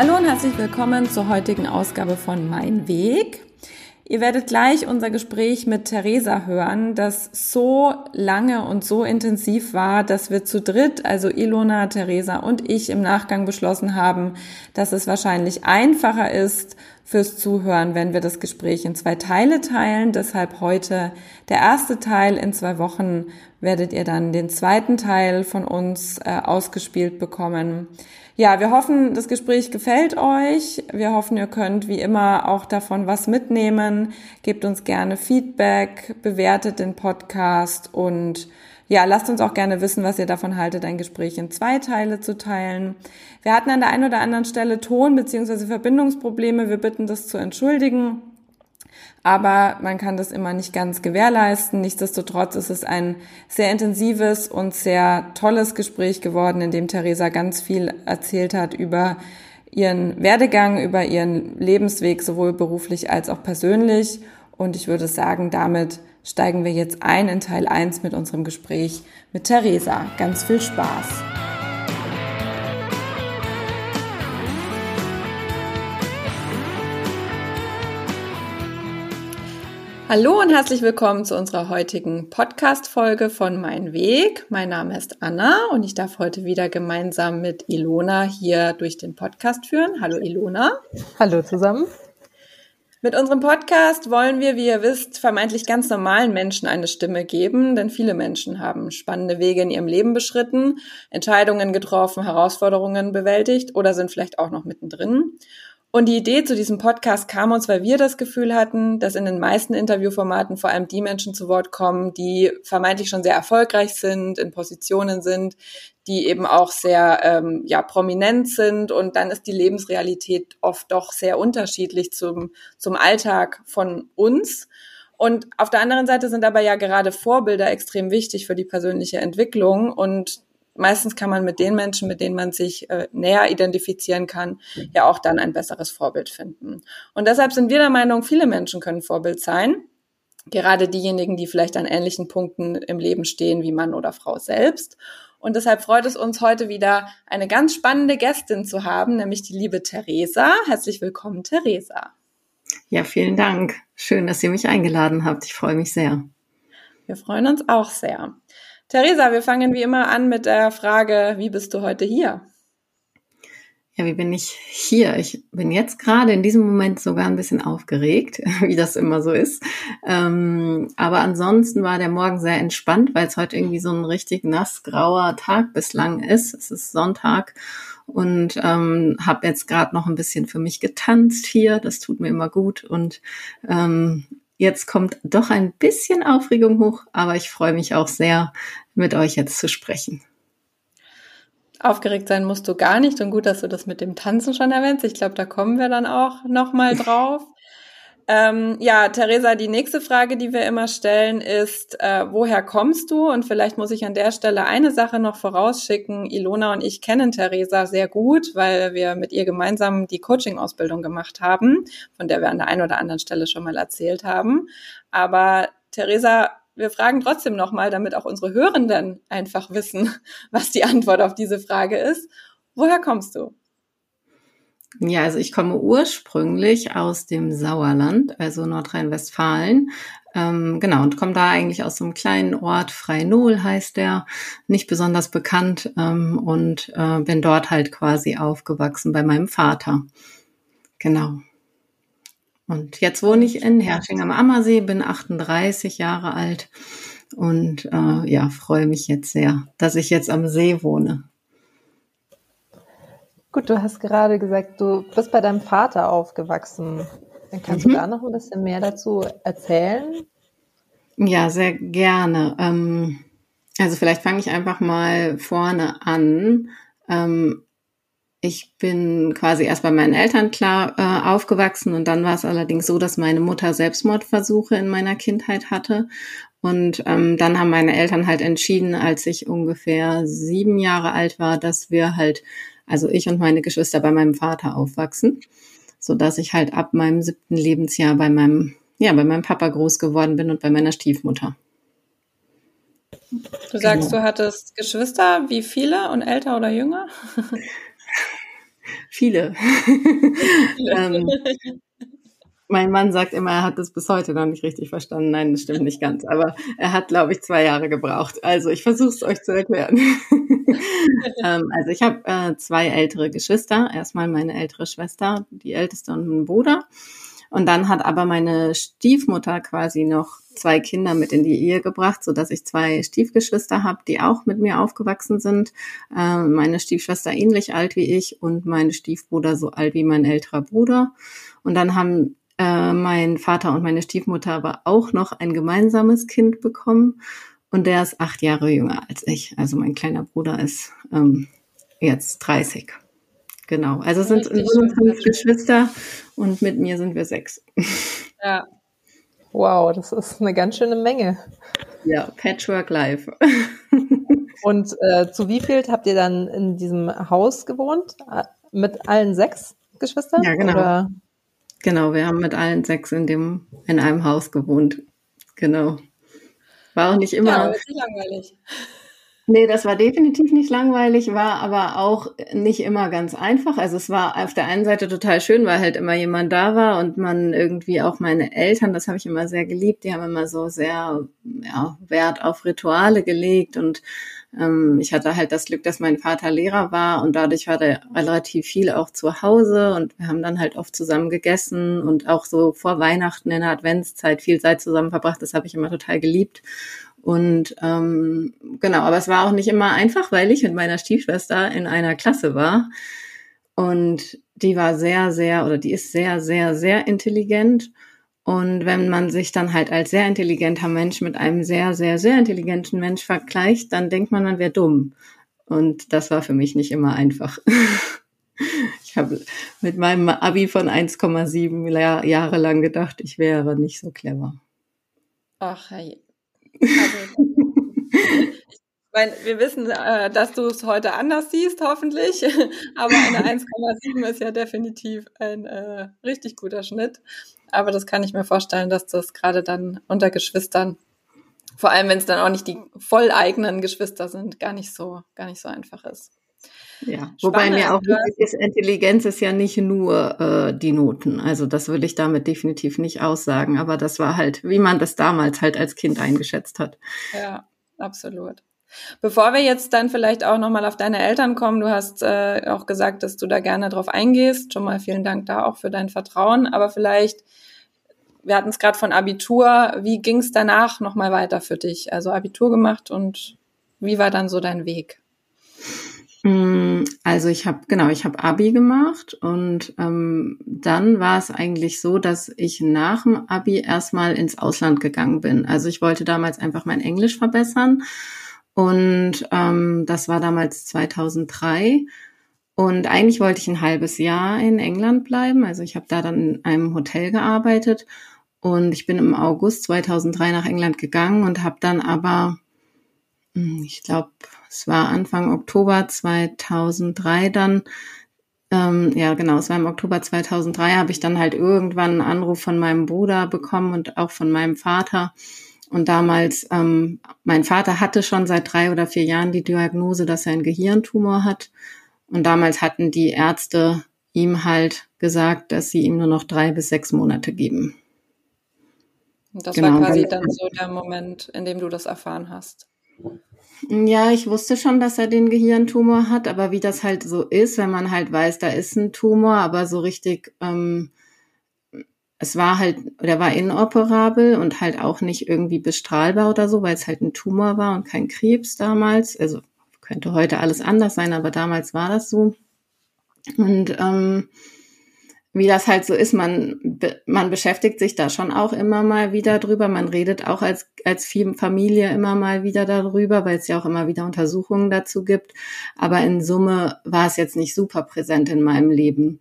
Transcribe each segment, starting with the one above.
Hallo und herzlich willkommen zur heutigen Ausgabe von Mein Weg. Ihr werdet gleich unser Gespräch mit Theresa hören, das so lange und so intensiv war, dass wir zu dritt, also Ilona, Theresa und ich im Nachgang beschlossen haben, dass es wahrscheinlich einfacher ist fürs Zuhören, wenn wir das Gespräch in zwei Teile teilen. Deshalb heute der erste Teil. In zwei Wochen werdet ihr dann den zweiten Teil von uns äh, ausgespielt bekommen. Ja, wir hoffen, das Gespräch gefällt euch. Wir hoffen, ihr könnt wie immer auch davon was mitnehmen. Gebt uns gerne Feedback, bewertet den Podcast und ja, lasst uns auch gerne wissen, was ihr davon haltet, ein Gespräch in zwei Teile zu teilen. Wir hatten an der einen oder anderen Stelle Ton- bzw. Verbindungsprobleme. Wir bitten das zu entschuldigen. Aber man kann das immer nicht ganz gewährleisten. Nichtsdestotrotz ist es ein sehr intensives und sehr tolles Gespräch geworden, in dem Theresa ganz viel erzählt hat über ihren Werdegang, über ihren Lebensweg, sowohl beruflich als auch persönlich. Und ich würde sagen, damit steigen wir jetzt ein in Teil 1 mit unserem Gespräch mit Theresa. Ganz viel Spaß! Hallo und herzlich willkommen zu unserer heutigen Podcast-Folge von Mein Weg. Mein Name ist Anna und ich darf heute wieder gemeinsam mit Ilona hier durch den Podcast führen. Hallo Ilona. Hallo zusammen. Mit unserem Podcast wollen wir, wie ihr wisst, vermeintlich ganz normalen Menschen eine Stimme geben, denn viele Menschen haben spannende Wege in ihrem Leben beschritten, Entscheidungen getroffen, Herausforderungen bewältigt oder sind vielleicht auch noch mittendrin. Und die Idee zu diesem Podcast kam uns, weil wir das Gefühl hatten, dass in den meisten Interviewformaten vor allem die Menschen zu Wort kommen, die vermeintlich schon sehr erfolgreich sind, in Positionen sind, die eben auch sehr ähm, ja, prominent sind. Und dann ist die Lebensrealität oft doch sehr unterschiedlich zum, zum Alltag von uns. Und auf der anderen Seite sind aber ja gerade Vorbilder extrem wichtig für die persönliche Entwicklung. Und meistens kann man mit den Menschen, mit denen man sich äh, näher identifizieren kann, ja auch dann ein besseres Vorbild finden. Und deshalb sind wir der Meinung, viele Menschen können Vorbild sein. Gerade diejenigen, die vielleicht an ähnlichen Punkten im Leben stehen wie Mann oder Frau selbst. Und deshalb freut es uns heute wieder eine ganz spannende Gästin zu haben, nämlich die liebe Theresa. Herzlich willkommen, Theresa. Ja, vielen Dank. Schön, dass ihr mich eingeladen habt. Ich freue mich sehr. Wir freuen uns auch sehr. Theresa, wir fangen wie immer an mit der Frage, wie bist du heute hier? Ja, wie bin ich hier? Ich bin jetzt gerade in diesem Moment sogar ein bisschen aufgeregt, wie das immer so ist. Ähm, aber ansonsten war der Morgen sehr entspannt, weil es heute irgendwie so ein richtig nass grauer Tag bislang ist. Es ist Sonntag und ähm, habe jetzt gerade noch ein bisschen für mich getanzt hier. Das tut mir immer gut und ähm, Jetzt kommt doch ein bisschen Aufregung hoch, aber ich freue mich auch sehr, mit euch jetzt zu sprechen. Aufgeregt sein musst du gar nicht und gut, dass du das mit dem Tanzen schon erwähnst. Ich glaube, da kommen wir dann auch noch mal drauf. Ähm, ja, Theresa, die nächste Frage, die wir immer stellen, ist, äh, woher kommst du? Und vielleicht muss ich an der Stelle eine Sache noch vorausschicken. Ilona und ich kennen Theresa sehr gut, weil wir mit ihr gemeinsam die Coaching-Ausbildung gemacht haben, von der wir an der einen oder anderen Stelle schon mal erzählt haben. Aber Theresa, wir fragen trotzdem nochmal, damit auch unsere Hörenden einfach wissen, was die Antwort auf diese Frage ist. Woher kommst du? Ja, also ich komme ursprünglich aus dem Sauerland, also Nordrhein-Westfalen. Ähm, genau, und komme da eigentlich aus so einem kleinen Ort, Freinol heißt der, nicht besonders bekannt, ähm, und äh, bin dort halt quasi aufgewachsen bei meinem Vater. Genau. Und jetzt wohne ich in Hersching am Ammersee, bin 38 Jahre alt und äh, ja, freue mich jetzt sehr, dass ich jetzt am See wohne. Gut, du hast gerade gesagt, du bist bei deinem Vater aufgewachsen. Dann kannst mhm. du da noch ein bisschen mehr dazu erzählen? Ja, sehr gerne. Ähm, also vielleicht fange ich einfach mal vorne an. Ähm, ich bin quasi erst bei meinen Eltern klar äh, aufgewachsen und dann war es allerdings so, dass meine Mutter Selbstmordversuche in meiner Kindheit hatte. Und ähm, dann haben meine Eltern halt entschieden, als ich ungefähr sieben Jahre alt war, dass wir halt also ich und meine Geschwister bei meinem Vater aufwachsen, so dass ich halt ab meinem siebten Lebensjahr bei meinem, ja, bei meinem Papa groß geworden bin und bei meiner Stiefmutter. Du sagst, genau. du hattest Geschwister, wie viele und älter oder jünger? Viele. ähm, mein Mann sagt immer, er hat das bis heute noch nicht richtig verstanden. Nein, das stimmt nicht ganz. Aber er hat, glaube ich, zwei Jahre gebraucht. Also ich versuche es euch zu erklären. ähm, also ich habe äh, zwei ältere Geschwister. Erstmal meine ältere Schwester, die älteste und ein Bruder. Und dann hat aber meine Stiefmutter quasi noch zwei Kinder mit in die Ehe gebracht, so dass ich zwei Stiefgeschwister habe, die auch mit mir aufgewachsen sind. Äh, meine Stiefschwester ähnlich alt wie ich und mein Stiefbruder so alt wie mein älterer Bruder. Und dann haben äh, mein Vater und meine Stiefmutter aber auch noch ein gemeinsames Kind bekommen. Und der ist acht Jahre jünger als ich. Also mein kleiner Bruder ist ähm, jetzt 30. Genau. Also sind es fünf Geschwister und mit mir sind wir sechs. Ja. Wow, das ist eine ganz schöne Menge. Ja, Patchwork Life. und äh, zu wie viel habt ihr dann in diesem Haus gewohnt? Äh, mit allen sechs Geschwistern? Ja, genau. Oder? Genau, wir haben mit allen sechs in dem, in einem Haus gewohnt. Genau. War auch nicht immer. Ja, nicht langweilig. Nee, das war definitiv nicht langweilig, war aber auch nicht immer ganz einfach. Also es war auf der einen Seite total schön, weil halt immer jemand da war und man irgendwie auch meine Eltern, das habe ich immer sehr geliebt, die haben immer so sehr ja, Wert auf Rituale gelegt und ich hatte halt das Glück, dass mein Vater Lehrer war und dadurch war er relativ viel auch zu Hause und wir haben dann halt oft zusammen gegessen und auch so vor Weihnachten in der Adventszeit viel Zeit zusammen verbracht. Das habe ich immer total geliebt. Und ähm, genau, aber es war auch nicht immer einfach, weil ich mit meiner Stiefschwester in einer Klasse war. Und die war sehr, sehr, oder die ist sehr, sehr, sehr intelligent. Und wenn man sich dann halt als sehr intelligenter Mensch mit einem sehr, sehr, sehr intelligenten Mensch vergleicht, dann denkt man, man wäre dumm. Und das war für mich nicht immer einfach. ich habe mit meinem Abi von 1,7 Jahre lang gedacht, ich wäre nicht so clever. Ach. Also, ich meine, wir wissen, äh, dass du es heute anders siehst, hoffentlich. Aber eine 1,7 ist ja definitiv ein äh, richtig guter Schnitt. Aber das kann ich mir vorstellen, dass das gerade dann unter Geschwistern, vor allem wenn es dann auch nicht die volleigenen Geschwister sind, gar nicht so, gar nicht so einfach ist. Ja, wobei mir auch wichtig ist, Intelligenz ist ja nicht nur äh, die Noten. Also das will ich damit definitiv nicht aussagen, aber das war halt, wie man das damals halt als Kind eingeschätzt hat. Ja, absolut. Bevor wir jetzt dann vielleicht auch nochmal auf deine Eltern kommen, du hast äh, auch gesagt, dass du da gerne drauf eingehst. Schon mal vielen Dank da auch für dein Vertrauen. Aber vielleicht, wir hatten es gerade von Abitur, wie ging es danach nochmal weiter für dich? Also Abitur gemacht und wie war dann so dein Weg? Mm, also ich habe genau, ich habe Abi gemacht und ähm, dann war es eigentlich so, dass ich nach dem Abi erstmal ins Ausland gegangen bin. Also ich wollte damals einfach mein Englisch verbessern und ähm, das war damals 2003. Und eigentlich wollte ich ein halbes Jahr in England bleiben. Also ich habe da dann in einem Hotel gearbeitet. Und ich bin im August 2003 nach England gegangen und habe dann aber, hm, ich glaube, es war Anfang Oktober 2003 dann, ähm, ja genau, es war im Oktober 2003, habe ich dann halt irgendwann einen Anruf von meinem Bruder bekommen und auch von meinem Vater und damals, ähm, mein Vater hatte schon seit drei oder vier Jahren die Diagnose, dass er einen Gehirntumor hat. Und damals hatten die Ärzte ihm halt gesagt, dass sie ihm nur noch drei bis sechs Monate geben. Das genau, war quasi dann so der Moment, in dem du das erfahren hast. Ja, ich wusste schon, dass er den Gehirntumor hat, aber wie das halt so ist, wenn man halt weiß, da ist ein Tumor, aber so richtig ähm, es war halt, der war inoperabel und halt auch nicht irgendwie bestrahlbar oder so, weil es halt ein Tumor war und kein Krebs damals. Also könnte heute alles anders sein, aber damals war das so. Und ähm, wie das halt so ist, man, man beschäftigt sich da schon auch immer mal wieder drüber. Man redet auch als, als Familie immer mal wieder darüber, weil es ja auch immer wieder Untersuchungen dazu gibt. Aber in Summe war es jetzt nicht super präsent in meinem Leben.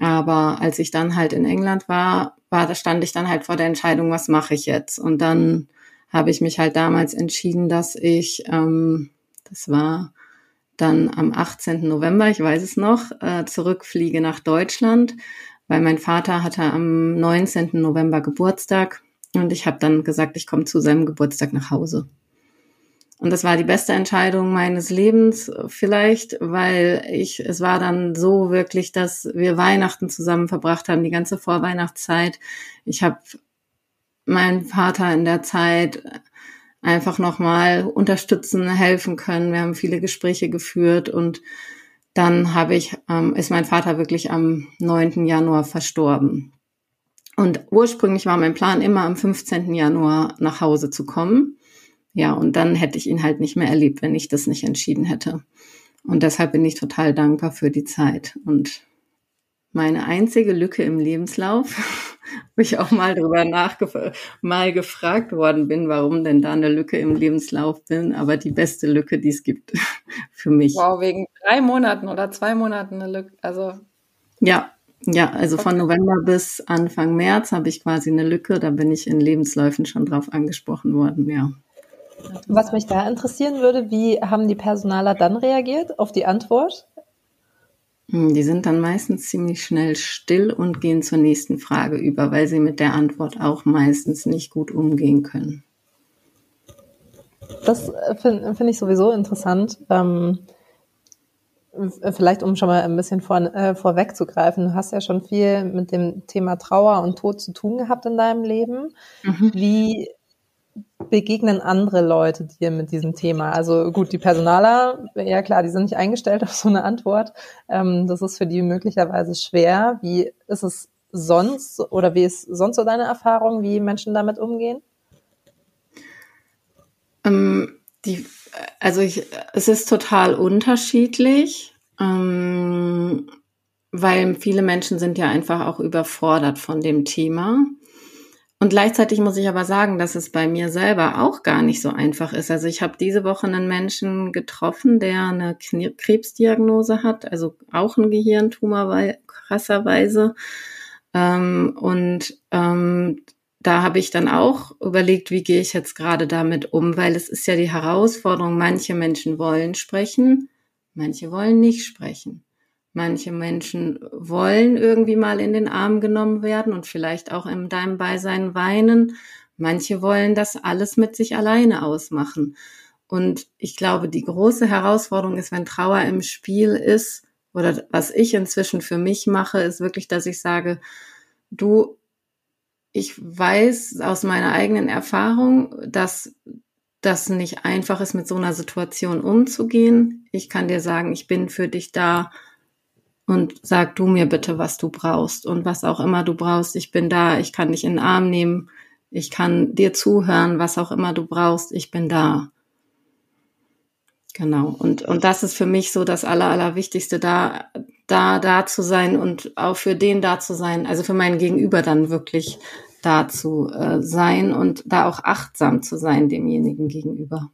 Aber als ich dann halt in England war, war, da stand ich dann halt vor der Entscheidung, was mache ich jetzt? Und dann habe ich mich halt damals entschieden, dass ich, ähm, das war dann am 18. November, ich weiß es noch, äh, zurückfliege nach Deutschland, weil mein Vater hatte am 19. November Geburtstag und ich habe dann gesagt, ich komme zu seinem Geburtstag nach Hause. Und das war die beste Entscheidung meines Lebens vielleicht, weil ich, es war dann so wirklich, dass wir Weihnachten zusammen verbracht haben, die ganze Vorweihnachtszeit. Ich habe meinen Vater in der Zeit einfach nochmal unterstützen, helfen können. Wir haben viele Gespräche geführt und dann habe ich, ähm, ist mein Vater wirklich am 9. Januar verstorben. Und ursprünglich war mein Plan immer am 15. Januar nach Hause zu kommen. Ja, und dann hätte ich ihn halt nicht mehr erlebt, wenn ich das nicht entschieden hätte. Und deshalb bin ich total dankbar für die Zeit. Und meine einzige Lücke im Lebenslauf, wo ich auch mal drüber nachgefragt, mal gefragt worden bin, warum denn da eine Lücke im Lebenslauf bin, aber die beste Lücke, die es gibt für mich. Wow, wegen drei Monaten oder zwei Monaten eine Lücke, also. Ja, ja, also okay. von November bis Anfang März habe ich quasi eine Lücke, da bin ich in Lebensläufen schon drauf angesprochen worden, ja. Was mich da interessieren würde, wie haben die Personaler dann reagiert auf die Antwort? Hm, die sind dann meistens ziemlich schnell still und gehen zur nächsten Frage über, weil sie mit der Antwort auch meistens nicht gut umgehen können. Das äh, finde find ich sowieso interessant. Ähm, vielleicht um schon mal ein bisschen vor, äh, vorwegzugreifen, du hast ja schon viel mit dem Thema Trauer und Tod zu tun gehabt in deinem Leben. Mhm. Wie begegnen andere Leute dir mit diesem Thema? Also gut, die Personaler, ja klar, die sind nicht eingestellt auf so eine Antwort. Ähm, das ist für die möglicherweise schwer. Wie ist es sonst oder wie ist sonst so deine Erfahrung, wie Menschen damit umgehen? Ähm, die, also ich, es ist total unterschiedlich, ähm, weil viele Menschen sind ja einfach auch überfordert von dem Thema. Und gleichzeitig muss ich aber sagen, dass es bei mir selber auch gar nicht so einfach ist. Also ich habe diese Woche einen Menschen getroffen, der eine Krebsdiagnose hat, also auch ein Gehirntumor krasserweise. Ähm, und ähm, da habe ich dann auch überlegt, wie gehe ich jetzt gerade damit um, weil es ist ja die Herausforderung, manche Menschen wollen sprechen, manche wollen nicht sprechen. Manche Menschen wollen irgendwie mal in den Arm genommen werden und vielleicht auch in deinem Beisein weinen. Manche wollen das alles mit sich alleine ausmachen. Und ich glaube, die große Herausforderung ist, wenn Trauer im Spiel ist, oder was ich inzwischen für mich mache, ist wirklich, dass ich sage, du, ich weiß aus meiner eigenen Erfahrung, dass das nicht einfach ist, mit so einer Situation umzugehen. Ich kann dir sagen, ich bin für dich da und sag du mir bitte, was du brauchst und was auch immer du brauchst. Ich bin da, ich kann dich in den Arm nehmen, ich kann dir zuhören, was auch immer du brauchst, ich bin da. Genau. Und, und das ist für mich so das Aller, Allerwichtigste, da, da, da zu sein und auch für den da zu sein, also für meinen Gegenüber dann wirklich da zu äh, sein und da auch achtsam zu sein demjenigen gegenüber.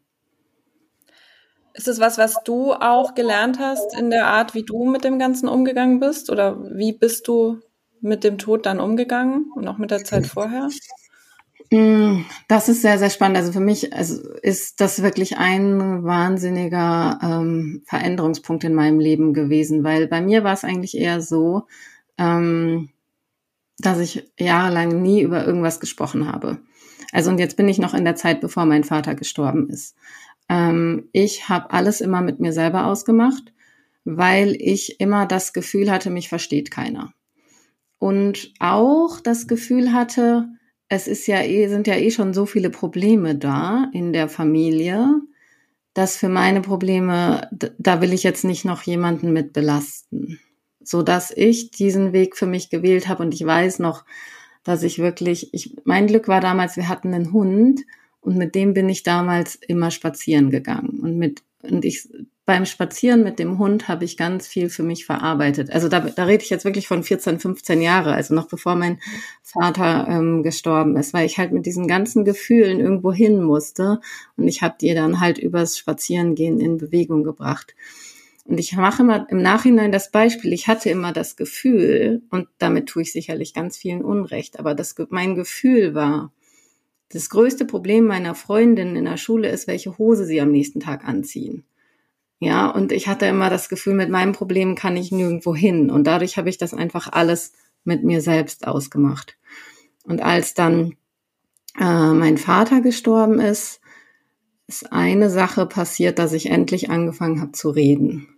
Ist es was, was du auch gelernt hast in der Art, wie du mit dem Ganzen umgegangen bist? Oder wie bist du mit dem Tod dann umgegangen und auch mit der Zeit vorher? Mm, das ist sehr, sehr spannend. Also für mich also ist das wirklich ein wahnsinniger ähm, Veränderungspunkt in meinem Leben gewesen, weil bei mir war es eigentlich eher so, ähm, dass ich jahrelang nie über irgendwas gesprochen habe. Also und jetzt bin ich noch in der Zeit, bevor mein Vater gestorben ist. Ähm, ich habe alles immer mit mir selber ausgemacht, weil ich immer das Gefühl hatte, mich versteht keiner. Und auch das Gefühl hatte, es ist ja eh, sind ja eh schon so viele Probleme da in der Familie, dass für meine Probleme, da will ich jetzt nicht noch jemanden mit belasten. So dass ich diesen Weg für mich gewählt habe und ich weiß noch, dass ich wirklich, ich, mein Glück war damals, wir hatten einen Hund und mit dem bin ich damals immer spazieren gegangen. Und mit, und ich, beim Spazieren mit dem Hund habe ich ganz viel für mich verarbeitet. Also da, da rede ich jetzt wirklich von 14, 15 Jahre, also noch bevor mein Vater ähm, gestorben ist, weil ich halt mit diesen ganzen Gefühlen irgendwo hin musste. Und ich habe die dann halt übers Spazierengehen in Bewegung gebracht. Und ich mache immer im Nachhinein das Beispiel, ich hatte immer das Gefühl, und damit tue ich sicherlich ganz vielen Unrecht, aber das, mein Gefühl war, das größte Problem meiner Freundin in der Schule ist, welche Hose sie am nächsten Tag anziehen. Ja, und ich hatte immer das Gefühl, mit meinem Problem kann ich nirgendwo hin. Und dadurch habe ich das einfach alles mit mir selbst ausgemacht. Und als dann äh, mein Vater gestorben ist, ist eine Sache passiert, dass ich endlich angefangen habe zu reden.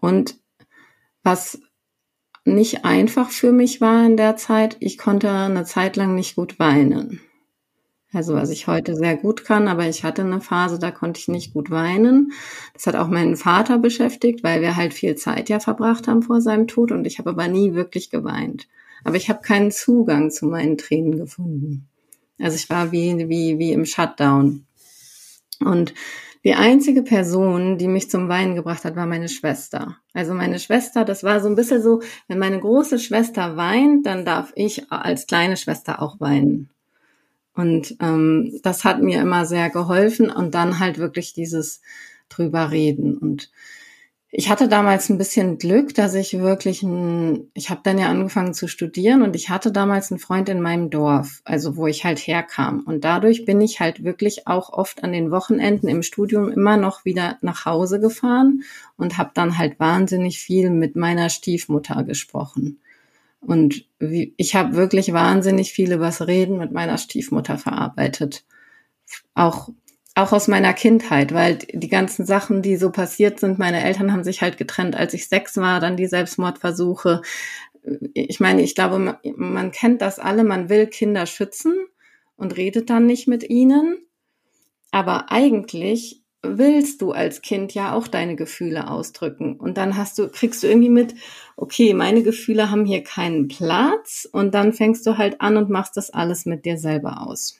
Und was nicht einfach für mich war in der Zeit, ich konnte eine Zeit lang nicht gut weinen. Also was ich heute sehr gut kann, aber ich hatte eine Phase, da konnte ich nicht gut weinen. Das hat auch meinen Vater beschäftigt, weil wir halt viel Zeit ja verbracht haben vor seinem Tod und ich habe aber nie wirklich geweint. Aber ich habe keinen Zugang zu meinen Tränen gefunden. Also ich war wie, wie, wie im Shutdown. Und die einzige Person, die mich zum Weinen gebracht hat, war meine Schwester. Also meine Schwester, das war so ein bisschen so, wenn meine große Schwester weint, dann darf ich als kleine Schwester auch weinen. Und ähm, das hat mir immer sehr geholfen und dann halt wirklich dieses drüber reden. Und ich hatte damals ein bisschen Glück, dass ich wirklich ein, ich habe dann ja angefangen zu studieren und ich hatte damals einen Freund in meinem Dorf, also wo ich halt herkam. Und dadurch bin ich halt wirklich auch oft an den Wochenenden im Studium immer noch wieder nach Hause gefahren und habe dann halt wahnsinnig viel mit meiner Stiefmutter gesprochen. Und ich habe wirklich wahnsinnig viel übers Reden mit meiner Stiefmutter verarbeitet. Auch auch aus meiner Kindheit, weil die ganzen Sachen, die so passiert sind, meine Eltern haben sich halt getrennt, als ich sechs war, dann die Selbstmordversuche. Ich meine, ich glaube, man, man kennt das alle, man will Kinder schützen und redet dann nicht mit ihnen. Aber eigentlich willst du als Kind ja auch deine Gefühle ausdrücken. Und dann hast du, kriegst du irgendwie mit, okay, meine Gefühle haben hier keinen Platz. Und dann fängst du halt an und machst das alles mit dir selber aus.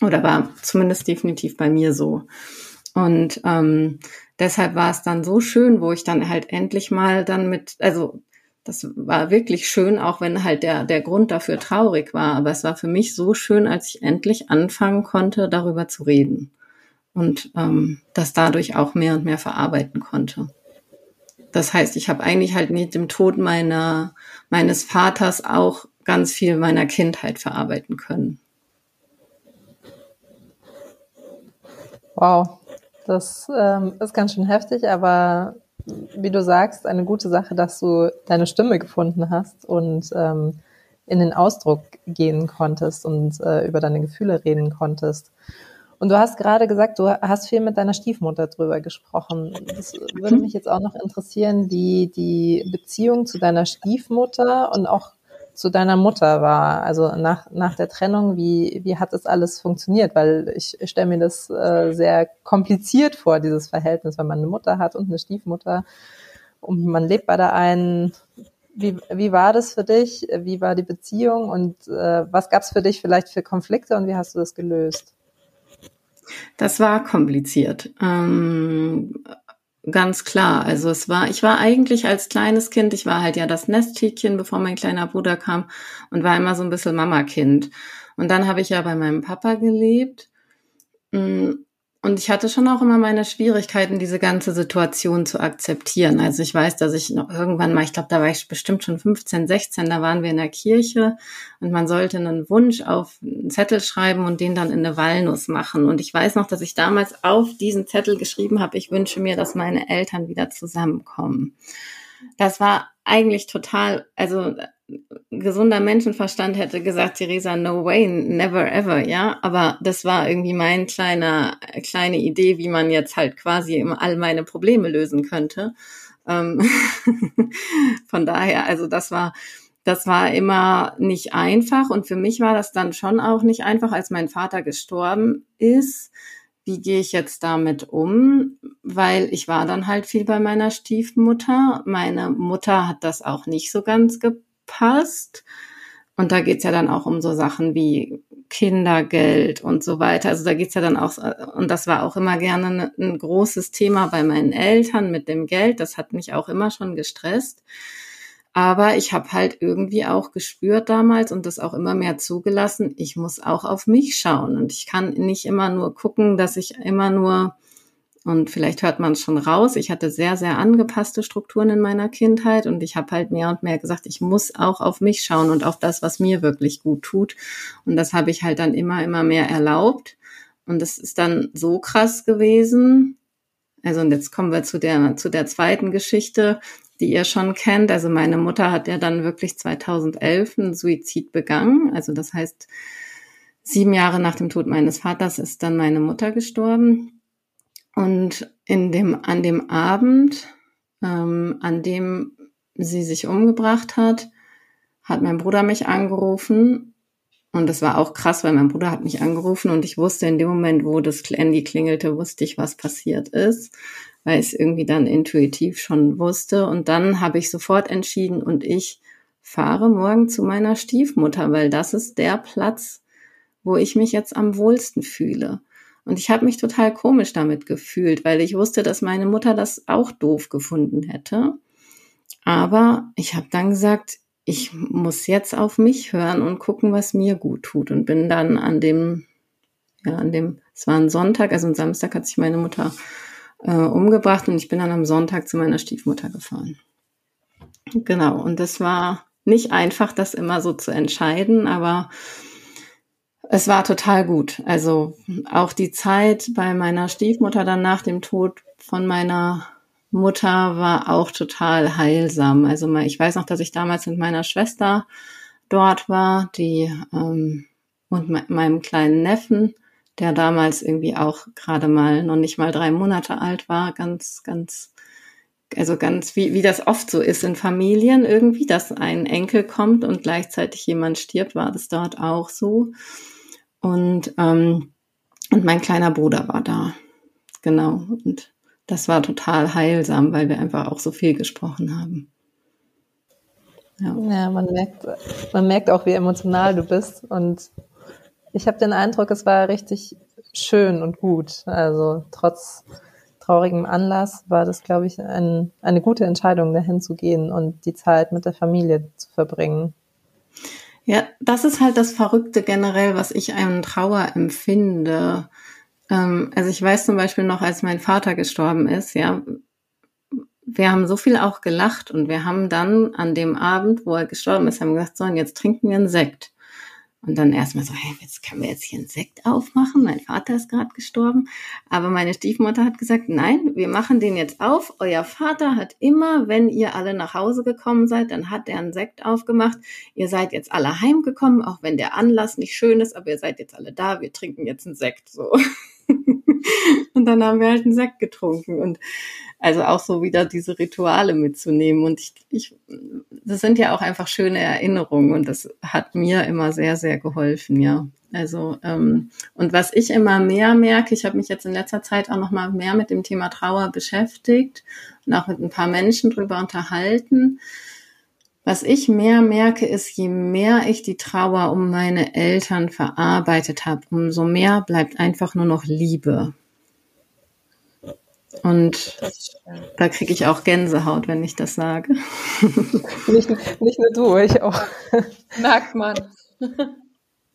Oder war zumindest definitiv bei mir so. Und ähm, deshalb war es dann so schön, wo ich dann halt endlich mal dann mit, also das war wirklich schön, auch wenn halt der, der Grund dafür traurig war. Aber es war für mich so schön, als ich endlich anfangen konnte, darüber zu reden. Und ähm, das dadurch auch mehr und mehr verarbeiten konnte. Das heißt, ich habe eigentlich halt mit dem Tod meiner, meines Vaters auch ganz viel meiner Kindheit verarbeiten können. Wow, das ähm, ist ganz schön heftig, aber wie du sagst, eine gute Sache, dass du deine Stimme gefunden hast und ähm, in den Ausdruck gehen konntest und äh, über deine Gefühle reden konntest. Und du hast gerade gesagt, du hast viel mit deiner Stiefmutter drüber gesprochen. Das würde mich jetzt auch noch interessieren, wie die Beziehung zu deiner Stiefmutter und auch zu deiner Mutter war. Also nach, nach der Trennung, wie, wie hat das alles funktioniert? Weil ich, stelle mir das äh, sehr kompliziert vor, dieses Verhältnis, wenn man eine Mutter hat und eine Stiefmutter und man lebt bei der einen. Wie, wie war das für dich? Wie war die Beziehung und äh, was gab es für dich vielleicht für Konflikte und wie hast du das gelöst? Das war kompliziert. Ähm, Ganz klar. Also es war, ich war eigentlich als kleines Kind, ich war halt ja das Nesthäkchen, bevor mein kleiner Bruder kam und war immer so ein bisschen Mama-Kind. Und dann habe ich ja bei meinem Papa gelebt. Mm, und ich hatte schon auch immer meine Schwierigkeiten, diese ganze Situation zu akzeptieren. Also ich weiß, dass ich noch irgendwann mal, ich glaube, da war ich bestimmt schon 15, 16, da waren wir in der Kirche und man sollte einen Wunsch auf einen Zettel schreiben und den dann in eine Walnuss machen. Und ich weiß noch, dass ich damals auf diesen Zettel geschrieben habe, ich wünsche mir, dass meine Eltern wieder zusammenkommen. Das war eigentlich total, also gesunder Menschenverstand hätte gesagt, Theresa, no way, never ever, ja. Aber das war irgendwie mein kleiner, kleine Idee, wie man jetzt halt quasi all meine Probleme lösen könnte. Ähm Von daher, also das war, das war immer nicht einfach. Und für mich war das dann schon auch nicht einfach, als mein Vater gestorben ist. Wie gehe ich jetzt damit um? Weil ich war dann halt viel bei meiner Stiefmutter. Meine Mutter hat das auch nicht so ganz gepasst passt. Und da geht's ja dann auch um so Sachen wie Kindergeld und so weiter. Also da geht's ja dann auch, und das war auch immer gerne ein großes Thema bei meinen Eltern mit dem Geld. Das hat mich auch immer schon gestresst. Aber ich habe halt irgendwie auch gespürt damals und das auch immer mehr zugelassen, ich muss auch auf mich schauen. Und ich kann nicht immer nur gucken, dass ich immer nur und vielleicht hört man es schon raus. Ich hatte sehr, sehr angepasste Strukturen in meiner Kindheit und ich habe halt mehr und mehr gesagt, ich muss auch auf mich schauen und auf das, was mir wirklich gut tut. Und das habe ich halt dann immer, immer mehr erlaubt. Und das ist dann so krass gewesen. Also und jetzt kommen wir zu der, zu der zweiten Geschichte, die ihr schon kennt. Also meine Mutter hat ja dann wirklich 2011 einen Suizid begangen. Also das heißt, sieben Jahre nach dem Tod meines Vaters ist dann meine Mutter gestorben. Und in dem, an dem Abend, ähm, an dem sie sich umgebracht hat, hat mein Bruder mich angerufen. Und das war auch krass, weil mein Bruder hat mich angerufen und ich wusste in dem Moment, wo das Handy klingelte, wusste ich, was passiert ist, weil ich es irgendwie dann intuitiv schon wusste. Und dann habe ich sofort entschieden und ich fahre morgen zu meiner Stiefmutter, weil das ist der Platz, wo ich mich jetzt am wohlsten fühle. Und ich habe mich total komisch damit gefühlt, weil ich wusste, dass meine Mutter das auch doof gefunden hätte. Aber ich habe dann gesagt, ich muss jetzt auf mich hören und gucken, was mir gut tut. Und bin dann an dem, ja, an dem, es war ein Sonntag, also ein Samstag hat sich meine Mutter äh, umgebracht und ich bin dann am Sonntag zu meiner Stiefmutter gefahren. Genau, und das war nicht einfach, das immer so zu entscheiden, aber es war total gut. Also auch die Zeit bei meiner Stiefmutter dann nach dem Tod von meiner Mutter war auch total heilsam. Also ich weiß noch, dass ich damals mit meiner Schwester dort war, die ähm, und me meinem kleinen Neffen, der damals irgendwie auch gerade mal noch nicht mal drei Monate alt war, ganz, ganz, also ganz wie, wie das oft so ist in Familien irgendwie, dass ein Enkel kommt und gleichzeitig jemand stirbt, war das dort auch so. Und, ähm, und mein kleiner Bruder war da. Genau. Und das war total heilsam, weil wir einfach auch so viel gesprochen haben. Ja, ja man, merkt, man merkt auch, wie emotional du bist. Und ich habe den Eindruck, es war richtig schön und gut. Also trotz traurigem Anlass war das, glaube ich, ein, eine gute Entscheidung, dahin zu gehen und die Zeit mit der Familie zu verbringen. Ja, das ist halt das Verrückte generell, was ich an Trauer empfinde. Ähm, also ich weiß zum Beispiel noch, als mein Vater gestorben ist, ja, wir haben so viel auch gelacht und wir haben dann an dem Abend, wo er gestorben ist, haben gesagt, so, und jetzt trinken wir einen Sekt. Und dann erstmal so, hey, jetzt können wir jetzt hier einen Sekt aufmachen. Mein Vater ist gerade gestorben. Aber meine Stiefmutter hat gesagt, nein, wir machen den jetzt auf. Euer Vater hat immer, wenn ihr alle nach Hause gekommen seid, dann hat er einen Sekt aufgemacht. Ihr seid jetzt alle heimgekommen, auch wenn der Anlass nicht schön ist, aber ihr seid jetzt alle da. Wir trinken jetzt einen Sekt, so. und dann haben wir halt einen Sekt getrunken und also auch so wieder diese Rituale mitzunehmen. Und ich, ich, das sind ja auch einfach schöne Erinnerungen und das hat mir immer sehr, sehr geholfen, ja. Also, ähm, und was ich immer mehr merke, ich habe mich jetzt in letzter Zeit auch noch mal mehr mit dem Thema Trauer beschäftigt und auch mit ein paar Menschen drüber unterhalten. Was ich mehr merke, ist, je mehr ich die Trauer um meine Eltern verarbeitet habe, umso mehr bleibt einfach nur noch Liebe. Und da kriege ich auch Gänsehaut, wenn ich das sage. Nicht, nicht nur du, ich auch. Merkt man.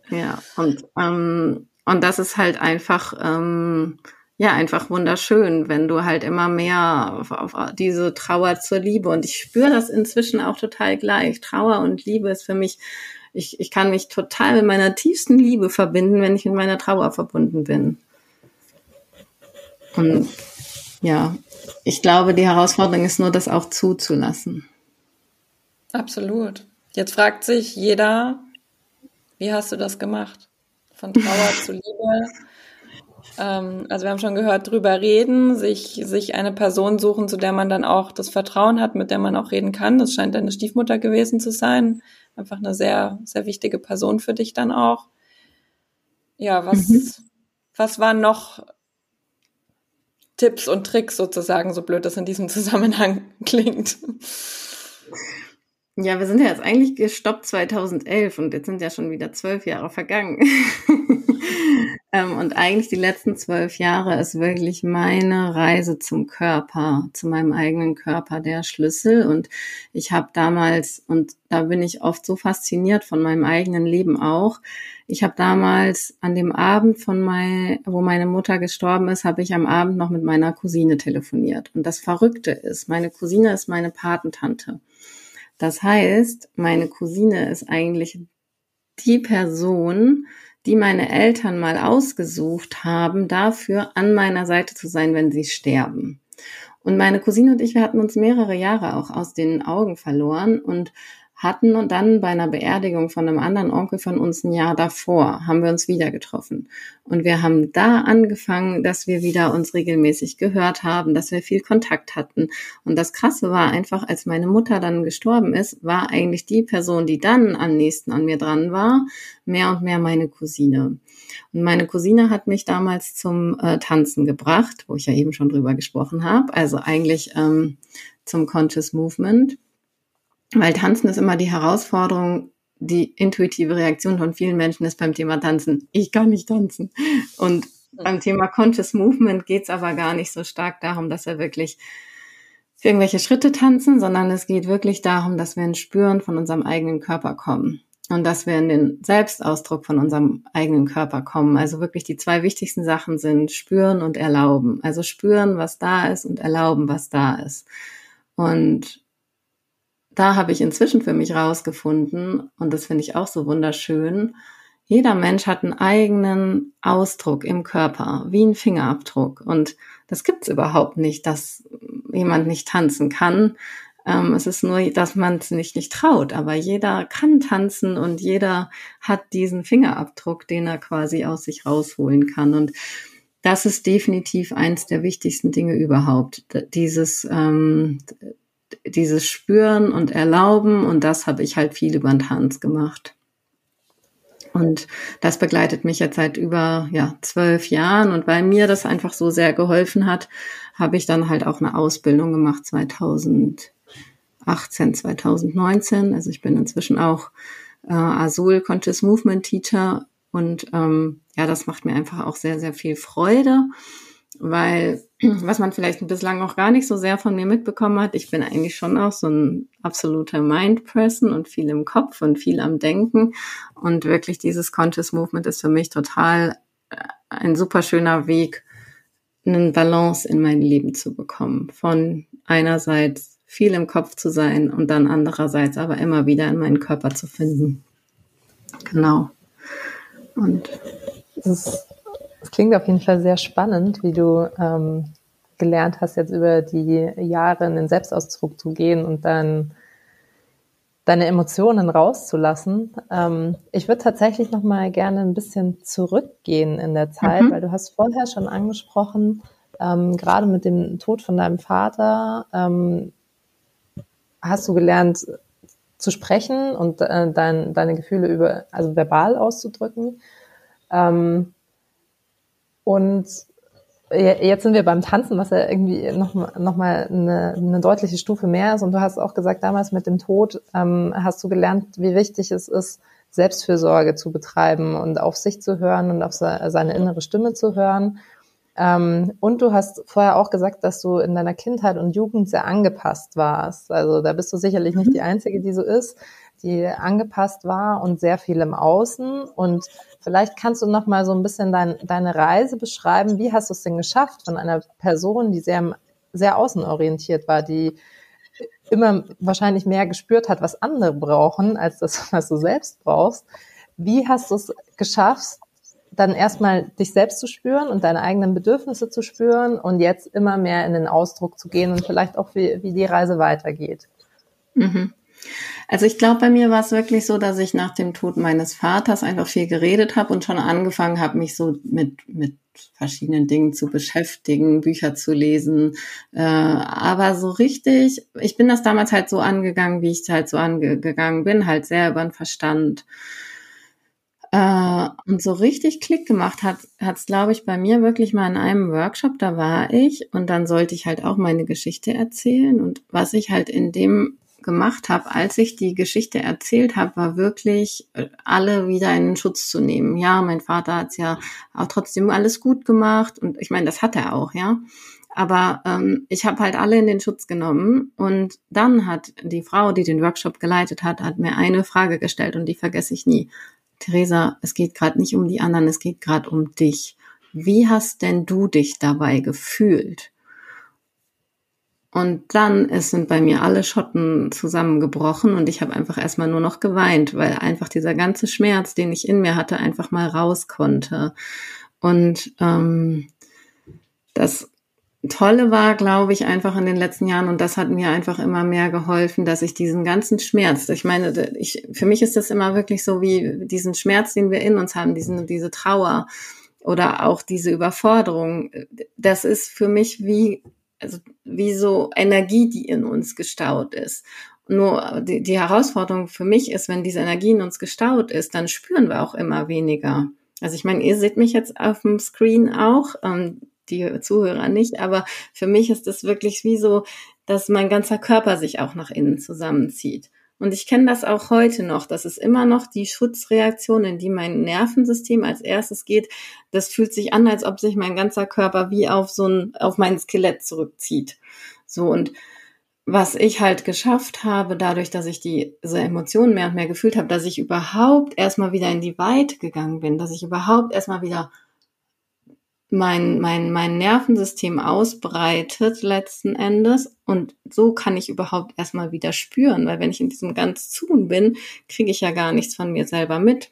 Ja, und, ähm, und das ist halt einfach, ähm, ja, einfach wunderschön, wenn du halt immer mehr auf, auf diese Trauer zur Liebe. Und ich spüre das inzwischen auch total gleich. Trauer und Liebe ist für mich, ich, ich kann mich total mit meiner tiefsten Liebe verbinden, wenn ich mit meiner Trauer verbunden bin. Und ja, ich glaube, die Herausforderung ist nur, das auch zuzulassen. Absolut. Jetzt fragt sich jeder, wie hast du das gemacht? Von Trauer zu Liebe. Ähm, also wir haben schon gehört, drüber reden, sich, sich eine Person suchen, zu der man dann auch das Vertrauen hat, mit der man auch reden kann. Das scheint deine Stiefmutter gewesen zu sein. Einfach eine sehr, sehr wichtige Person für dich dann auch. Ja, was, mhm. was war noch Tipps und Tricks sozusagen, so blöd das in diesem Zusammenhang klingt. Ja, wir sind ja jetzt eigentlich gestoppt 2011 und jetzt sind ja schon wieder zwölf Jahre vergangen. ähm, und eigentlich die letzten zwölf Jahre ist wirklich meine Reise zum Körper, zu meinem eigenen Körper der Schlüssel. Und ich habe damals, und da bin ich oft so fasziniert von meinem eigenen Leben auch, ich habe damals an dem Abend von mein, wo meine Mutter gestorben ist, habe ich am Abend noch mit meiner Cousine telefoniert. Und das Verrückte ist, meine Cousine ist meine Patentante. Das heißt, meine Cousine ist eigentlich die Person, die meine Eltern mal ausgesucht haben, dafür an meiner Seite zu sein, wenn sie sterben. Und meine Cousine und ich, wir hatten uns mehrere Jahre auch aus den Augen verloren und hatten und dann bei einer Beerdigung von einem anderen Onkel von uns ein Jahr davor haben wir uns wieder getroffen. Und wir haben da angefangen, dass wir wieder uns regelmäßig gehört haben, dass wir viel Kontakt hatten. Und das Krasse war einfach, als meine Mutter dann gestorben ist, war eigentlich die Person, die dann am nächsten an mir dran war, mehr und mehr meine Cousine. Und meine Cousine hat mich damals zum äh, Tanzen gebracht, wo ich ja eben schon drüber gesprochen habe. Also eigentlich ähm, zum Conscious Movement. Weil Tanzen ist immer die Herausforderung, die intuitive Reaktion von vielen Menschen ist beim Thema Tanzen. Ich kann nicht tanzen. Und beim Thema Conscious Movement geht es aber gar nicht so stark darum, dass wir wirklich irgendwelche Schritte tanzen, sondern es geht wirklich darum, dass wir ein Spüren von unserem eigenen Körper kommen und dass wir in den Selbstausdruck von unserem eigenen Körper kommen. Also wirklich die zwei wichtigsten Sachen sind spüren und erlauben. Also spüren, was da ist und erlauben, was da ist. Und da habe ich inzwischen für mich rausgefunden, und das finde ich auch so wunderschön, jeder Mensch hat einen eigenen Ausdruck im Körper, wie ein Fingerabdruck. Und das gibt es überhaupt nicht, dass jemand nicht tanzen kann. Ähm, es ist nur, dass man es nicht, nicht traut. Aber jeder kann tanzen und jeder hat diesen Fingerabdruck, den er quasi aus sich rausholen kann. Und das ist definitiv eins der wichtigsten Dinge überhaupt. Dieses, ähm, dieses Spüren und Erlauben und das habe ich halt viel über den Tanz gemacht. Und das begleitet mich jetzt seit über ja, zwölf Jahren. Und weil mir das einfach so sehr geholfen hat, habe ich dann halt auch eine Ausbildung gemacht 2018, 2019. Also ich bin inzwischen auch äh, Azul Conscious Movement Teacher. Und ähm, ja, das macht mir einfach auch sehr, sehr viel Freude weil was man vielleicht bislang noch gar nicht so sehr von mir mitbekommen hat, ich bin eigentlich schon auch so ein absoluter Mind-Person und viel im Kopf und viel am Denken und wirklich dieses Conscious Movement ist für mich total äh, ein super schöner Weg, einen Balance in mein Leben zu bekommen. Von einerseits viel im Kopf zu sein und dann andererseits aber immer wieder in meinen Körper zu finden. Genau. Und das es klingt auf jeden Fall sehr spannend, wie du ähm, gelernt hast, jetzt über die Jahre in den Selbstausdruck zu gehen und dann deine Emotionen rauszulassen. Ähm, ich würde tatsächlich noch mal gerne ein bisschen zurückgehen in der Zeit, mhm. weil du hast vorher schon angesprochen, ähm, gerade mit dem Tod von deinem Vater ähm, hast du gelernt zu sprechen und äh, dein, deine Gefühle über also verbal auszudrücken. Ähm, und jetzt sind wir beim Tanzen, was ja irgendwie noch, noch mal eine, eine deutliche Stufe mehr ist. Und du hast auch gesagt, damals mit dem Tod ähm, hast du gelernt, wie wichtig es ist, Selbstfürsorge zu betreiben und auf sich zu hören und auf seine innere Stimme zu hören. Ähm, und du hast vorher auch gesagt, dass du in deiner Kindheit und Jugend sehr angepasst warst. Also da bist du sicherlich nicht die Einzige, die so ist, die angepasst war und sehr viel im Außen und Vielleicht kannst du noch mal so ein bisschen dein, deine Reise beschreiben. Wie hast du es denn geschafft von einer Person, die sehr, sehr außenorientiert war, die immer wahrscheinlich mehr gespürt hat, was andere brauchen, als das, was du selbst brauchst. Wie hast du es geschafft, dann erstmal dich selbst zu spüren und deine eigenen Bedürfnisse zu spüren und jetzt immer mehr in den Ausdruck zu gehen und vielleicht auch, wie, wie die Reise weitergeht? Mhm. Also ich glaube, bei mir war es wirklich so, dass ich nach dem Tod meines Vaters einfach viel geredet habe und schon angefangen habe, mich so mit, mit verschiedenen Dingen zu beschäftigen, Bücher zu lesen. Äh, aber so richtig, ich bin das damals halt so angegangen, wie ich halt so angegangen bin, halt sehr über den Verstand. Äh, und so richtig Klick gemacht hat es, glaube ich, bei mir wirklich mal in einem Workshop. Da war ich und dann sollte ich halt auch meine Geschichte erzählen. Und was ich halt in dem gemacht habe, als ich die Geschichte erzählt habe, war wirklich äh, alle wieder in den Schutz zu nehmen. Ja, mein Vater hat's ja auch trotzdem alles gut gemacht und ich meine, das hat er auch, ja. Aber ähm, ich habe halt alle in den Schutz genommen und dann hat die Frau, die den Workshop geleitet hat, hat mir eine Frage gestellt und die vergesse ich nie. Theresa, es geht gerade nicht um die anderen, es geht gerade um dich. Wie hast denn du dich dabei gefühlt? Und dann ist, sind bei mir alle Schotten zusammengebrochen und ich habe einfach erstmal nur noch geweint, weil einfach dieser ganze Schmerz, den ich in mir hatte, einfach mal raus konnte. Und ähm, das Tolle war, glaube ich, einfach in den letzten Jahren, und das hat mir einfach immer mehr geholfen, dass ich diesen ganzen Schmerz, ich meine, ich, für mich ist das immer wirklich so wie diesen Schmerz, den wir in uns haben, diesen, diese Trauer oder auch diese Überforderung, das ist für mich wie, also wie so Energie, die in uns gestaut ist. Nur die, die Herausforderung für mich ist, wenn diese Energie in uns gestaut ist, dann spüren wir auch immer weniger. Also ich meine, ihr seht mich jetzt auf dem Screen auch. Ähm, die Zuhörer nicht, aber für mich ist es wirklich wie so, dass mein ganzer Körper sich auch nach innen zusammenzieht. Und ich kenne das auch heute noch. Das ist immer noch die Schutzreaktion, in die mein Nervensystem als erstes geht. Das fühlt sich an, als ob sich mein ganzer Körper wie auf so ein, auf mein Skelett zurückzieht. So und was ich halt geschafft habe, dadurch, dass ich diese Emotionen mehr und mehr gefühlt habe, dass ich überhaupt erstmal wieder in die Weite gegangen bin, dass ich überhaupt erstmal wieder mein, mein, mein Nervensystem ausbreitet letzten Endes. Und so kann ich überhaupt erstmal wieder spüren, weil wenn ich in diesem ganz Tun bin, kriege ich ja gar nichts von mir selber mit.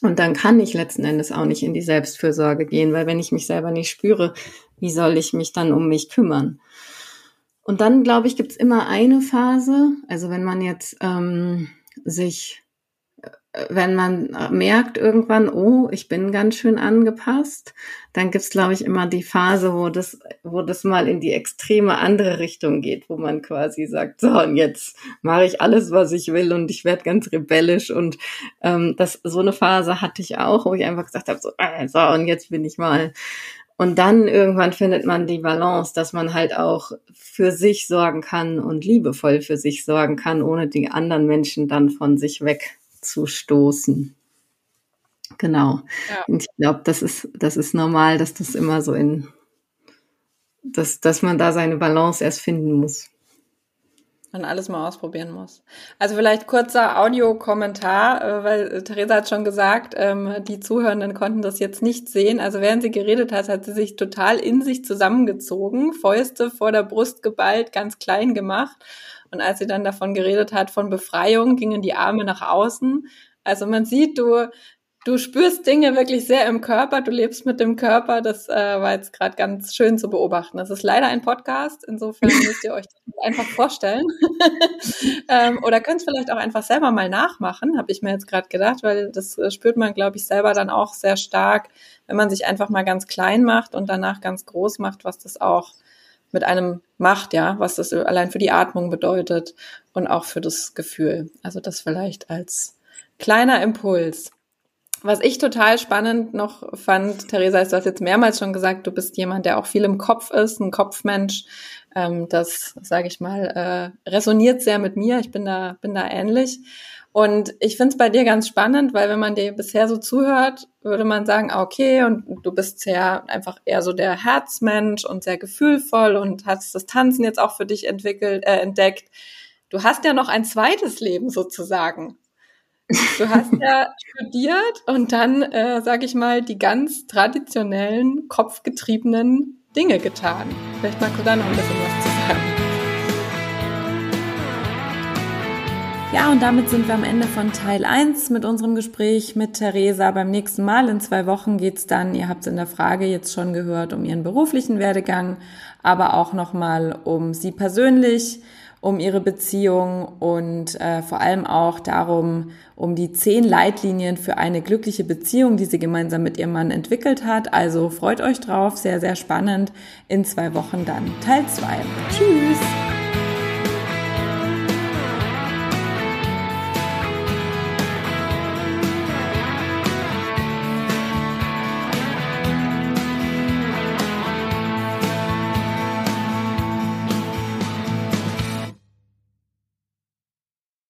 Und dann kann ich letzten Endes auch nicht in die Selbstfürsorge gehen, weil wenn ich mich selber nicht spüre, wie soll ich mich dann um mich kümmern? Und dann, glaube ich, gibt's immer eine Phase, also wenn man jetzt ähm, sich wenn man merkt irgendwann, oh, ich bin ganz schön angepasst, dann gibt's glaube ich, immer die Phase, wo das, wo das mal in die extreme andere Richtung geht, wo man quasi sagt, so, und jetzt mache ich alles, was ich will und ich werde ganz rebellisch. Und ähm, das so eine Phase hatte ich auch, wo ich einfach gesagt habe, so, äh, so, und jetzt bin ich mal. Und dann irgendwann findet man die Balance, dass man halt auch für sich sorgen kann und liebevoll für sich sorgen kann, ohne die anderen Menschen dann von sich weg zu stoßen. Genau. Ja. Und ich glaube, das ist, das ist normal, dass das immer so in, dass, dass man da seine Balance erst finden muss. Man alles mal ausprobieren muss. Also vielleicht kurzer Audiokommentar, äh, weil Theresa hat schon gesagt, ähm, die Zuhörenden konnten das jetzt nicht sehen. Also während sie geredet hat, hat sie sich total in sich zusammengezogen, Fäuste vor der Brust geballt, ganz klein gemacht und als sie dann davon geredet hat, von Befreiung, gingen die Arme nach außen. Also man sieht, du, du spürst Dinge wirklich sehr im Körper, du lebst mit dem Körper. Das äh, war jetzt gerade ganz schön zu beobachten. Das ist leider ein Podcast, insofern müsst ihr euch das einfach vorstellen. ähm, oder könnt es vielleicht auch einfach selber mal nachmachen, habe ich mir jetzt gerade gedacht, weil das äh, spürt man, glaube ich, selber dann auch sehr stark, wenn man sich einfach mal ganz klein macht und danach ganz groß macht, was das auch mit einem macht, ja, was das allein für die Atmung bedeutet und auch für das Gefühl. Also das vielleicht als kleiner Impuls. Was ich total spannend noch fand, Theresa, du hast jetzt mehrmals schon gesagt, du bist jemand, der auch viel im Kopf ist, ein Kopfmensch. Ähm, das, sage ich mal, äh, resoniert sehr mit mir. Ich bin da, bin da ähnlich. Und ich finde es bei dir ganz spannend, weil wenn man dir bisher so zuhört, würde man sagen, ah, okay, und du bist sehr einfach eher so der Herzmensch und sehr gefühlvoll und hast das Tanzen jetzt auch für dich entwickelt, äh, entdeckt. Du hast ja noch ein zweites Leben sozusagen. Du hast ja studiert und dann, äh, sage ich mal, die ganz traditionellen, kopfgetriebenen Dinge getan. Vielleicht magst du da noch ein bisschen was zu sagen. Ja, und damit sind wir am Ende von Teil 1 mit unserem Gespräch mit Theresa. Beim nächsten Mal in zwei Wochen geht's dann, ihr habt es in der Frage jetzt schon gehört, um ihren beruflichen Werdegang, aber auch nochmal um sie persönlich, um ihre Beziehung und äh, vor allem auch darum, um die zehn Leitlinien für eine glückliche Beziehung, die sie gemeinsam mit ihrem Mann entwickelt hat. Also freut euch drauf, sehr, sehr spannend. In zwei Wochen dann Teil 2. Tschüss!